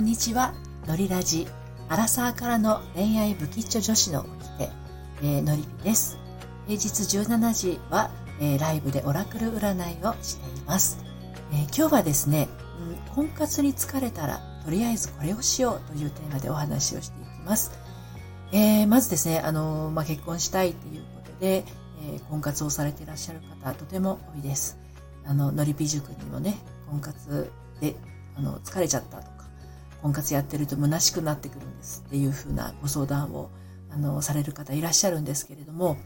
んにちは。のりラジ。アラサーからの恋愛不吉祥女子の起きて、えー、のりぴです。平日17時は、えー、ライブでオラクル占いをしています。えー、今日はですね、うん、婚活に疲れたら、とりあえずこれをしようというテーマでお話をしていきます。えー、まずですね、あのまあ、結婚したいということで、えー、婚活をされていらっしゃる方、とても多いです。あの、のりぴ塾にもね、婚活で、あの、疲れちゃったとか、婚活やってると虚しくなってくるんですっていうふうなご相談を、あの、される方いらっしゃるんですけれども、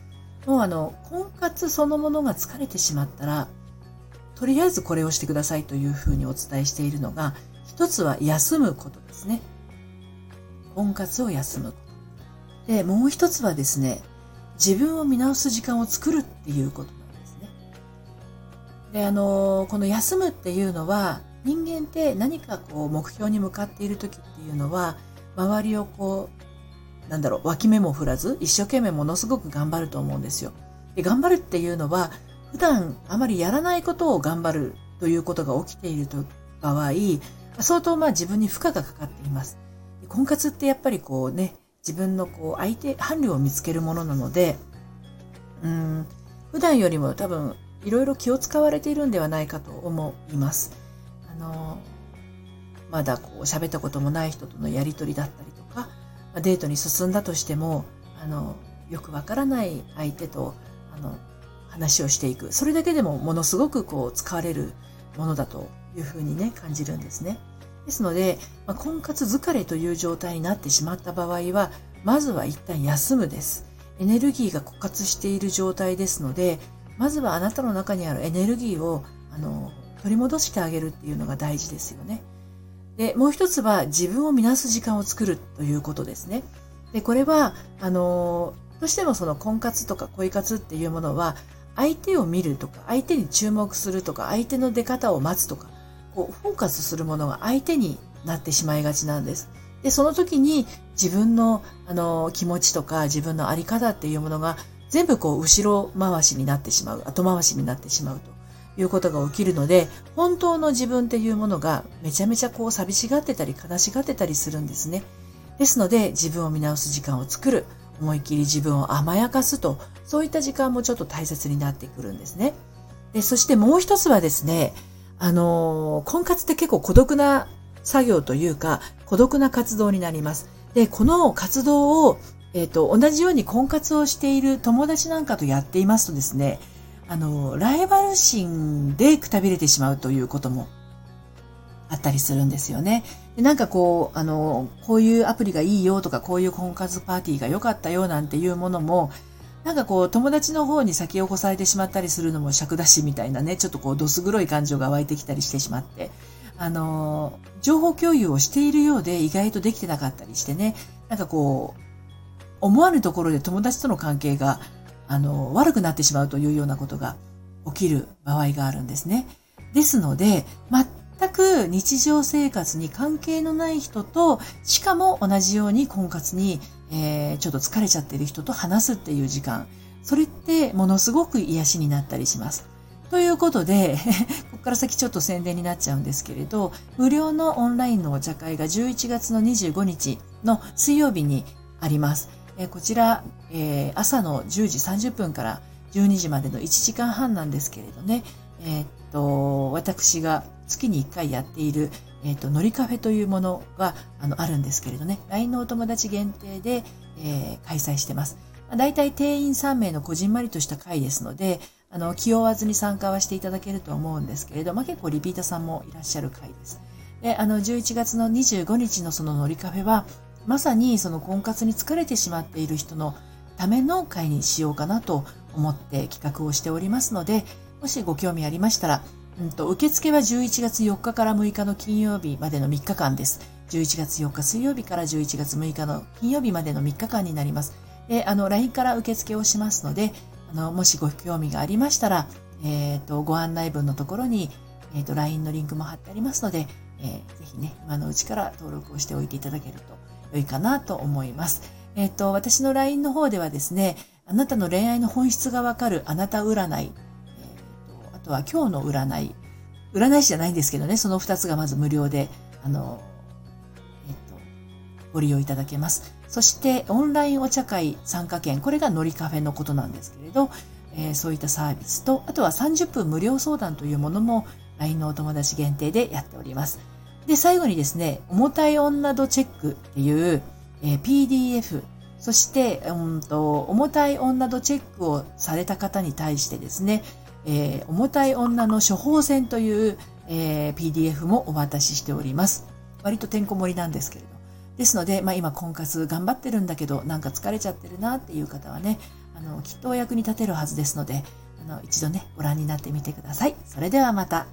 もうあの、婚活そのものが疲れてしまったら、とりあえずこれをしてくださいというふうにお伝えしているのが、一つは休むことですね。婚活を休むこと。で、もう一つはですね、自分を見直す時間を作るっていうことなんですね。で、あの、この休むっていうのは、人間って何かこう目標に向かっている時っていうのは、周りをこう、なんだろう、脇目も振らず、一生懸命ものすごく頑張ると思うんですよ。で頑張るっていうのは、普段あまりやらないことを頑張るということが起きていると場合、相当まあ自分に負荷がかかっています。婚活ってやっぱりこうね、自分のこう相手、伴侶を見つけるものなので、うん、普段よりも多分いろいろ気を使われているんではないかと思います。あの、まだこう喋ったこともない人とのやりとりだったりとか、デートに進んだとしても、あの、よくわからない相手と、あの、話をしていく。それだけでもものすごくこう使われるものだというふうにね、感じるんですね。ですので、まあ、婚活疲れという状態になってしまった場合は、まずは一旦休むです。エネルギーが枯渇している状態ですので、まずはあなたの中にあるエネルギーを、あの、取り戻してあげるっていうのが大事ですよね。で、もう一つは自分を見なす時間を作るということですね。で、これは、あの、どうしてもその婚活とか恋活っていうものは、相手を見るとか、相手に注目するとか、相手の出方を待つとか、こう、フォーカスするものが相手になってしまいがちなんです。で、その時に自分の、あの、気持ちとか自分のあり方っていうものが全部こう、後ろ回しになってしまう、後回しになってしまうと。いうことが起きるので、本当の自分っていうものがめちゃめちゃこう寂しがってたり悲しがってたりするんですね。ですので、自分を見直す時間を作る。思いっきり自分を甘やかすと、そういった時間もちょっと大切になってくるんですね。でそしてもう一つはですね、あのー、婚活って結構孤独な作業というか、孤独な活動になります。で、この活動を、えっ、ー、と、同じように婚活をしている友達なんかとやっていますとですね、あの、ライバル心でくたびれてしまうということもあったりするんですよね。でなんかこう、あの、こういうアプリがいいよとか、こういう婚活パーティーが良かったよなんていうものも、なんかこう、友達の方に先を越されてしまったりするのも尺出しみたいなね、ちょっとこう、どす黒い感情が湧いてきたりしてしまって、あの、情報共有をしているようで意外とできてなかったりしてね、なんかこう、思わぬところで友達との関係があの、悪くなってしまうというようなことが起きる場合があるんですね。ですので、全く日常生活に関係のない人と、しかも同じように婚活に、えー、ちょっと疲れちゃってる人と話すっていう時間、それってものすごく癒しになったりします。ということで、ここから先ちょっと宣伝になっちゃうんですけれど、無料のオンラインのお茶会が11月の25日の水曜日にあります。こちら、朝の10時30分から12時までの1時間半なんですけれどね、え、っと、私が月に1回やっている、えー、っと、のりカフェというものがあのあるんですけれどね、LINE のお友達限定で、え、開催してます。だいたい定員3名のこじんまりとした会ですので、あの、気負わずに参加はしていただけると思うんですけれど、まあ、結構リピーターさんもいらっしゃる会です。で、あの、11月の25日のそののりカフェは、まさにその婚活に疲れてしまっている人のための会にしようかなと思って企画をしておりますので、もしご興味ありましたら、うんと、受付は11月4日から6日の金曜日までの3日間です。11月4日水曜日から11月6日の金曜日までの3日間になります。で、あの、LINE から受付をしますので、あの、もしご興味がありましたら、えっ、ー、と、ご案内文のところに、えっ、ー、と、LINE のリンクも貼ってありますので、えー、ぜひね、今のうちから登録をしておいていただけると良いかなと思います。えっ、ー、と、私の LINE の方ではですね、あなたの恋愛の本質がわかるあなた占い、えーと、あとは今日の占い、占い師じゃないんですけどね、その2つがまず無料で、あのえっと、ご利用いただけます。そして、オンラインお茶会参加券、これがのりカフェのことなんですけれど、えー、そういったサービスと、あとは30分無料相談というものも LINE のお友達限定でやっております。で、最後にですね、重たい女度チェックっていう、えー、PDF、そして、うんと、重たい女度チェックをされた方に対してですね、えー、重たい女の処方箋という、えー、PDF もお渡ししております。割とてんこ盛りなんですけれど。ですので、まあ、今婚活頑張ってるんだけど、なんか疲れちゃってるなっていう方はね、あの、きっとお役に立てるはずですので、あの、一度ね、ご覧になってみてください。それではまた。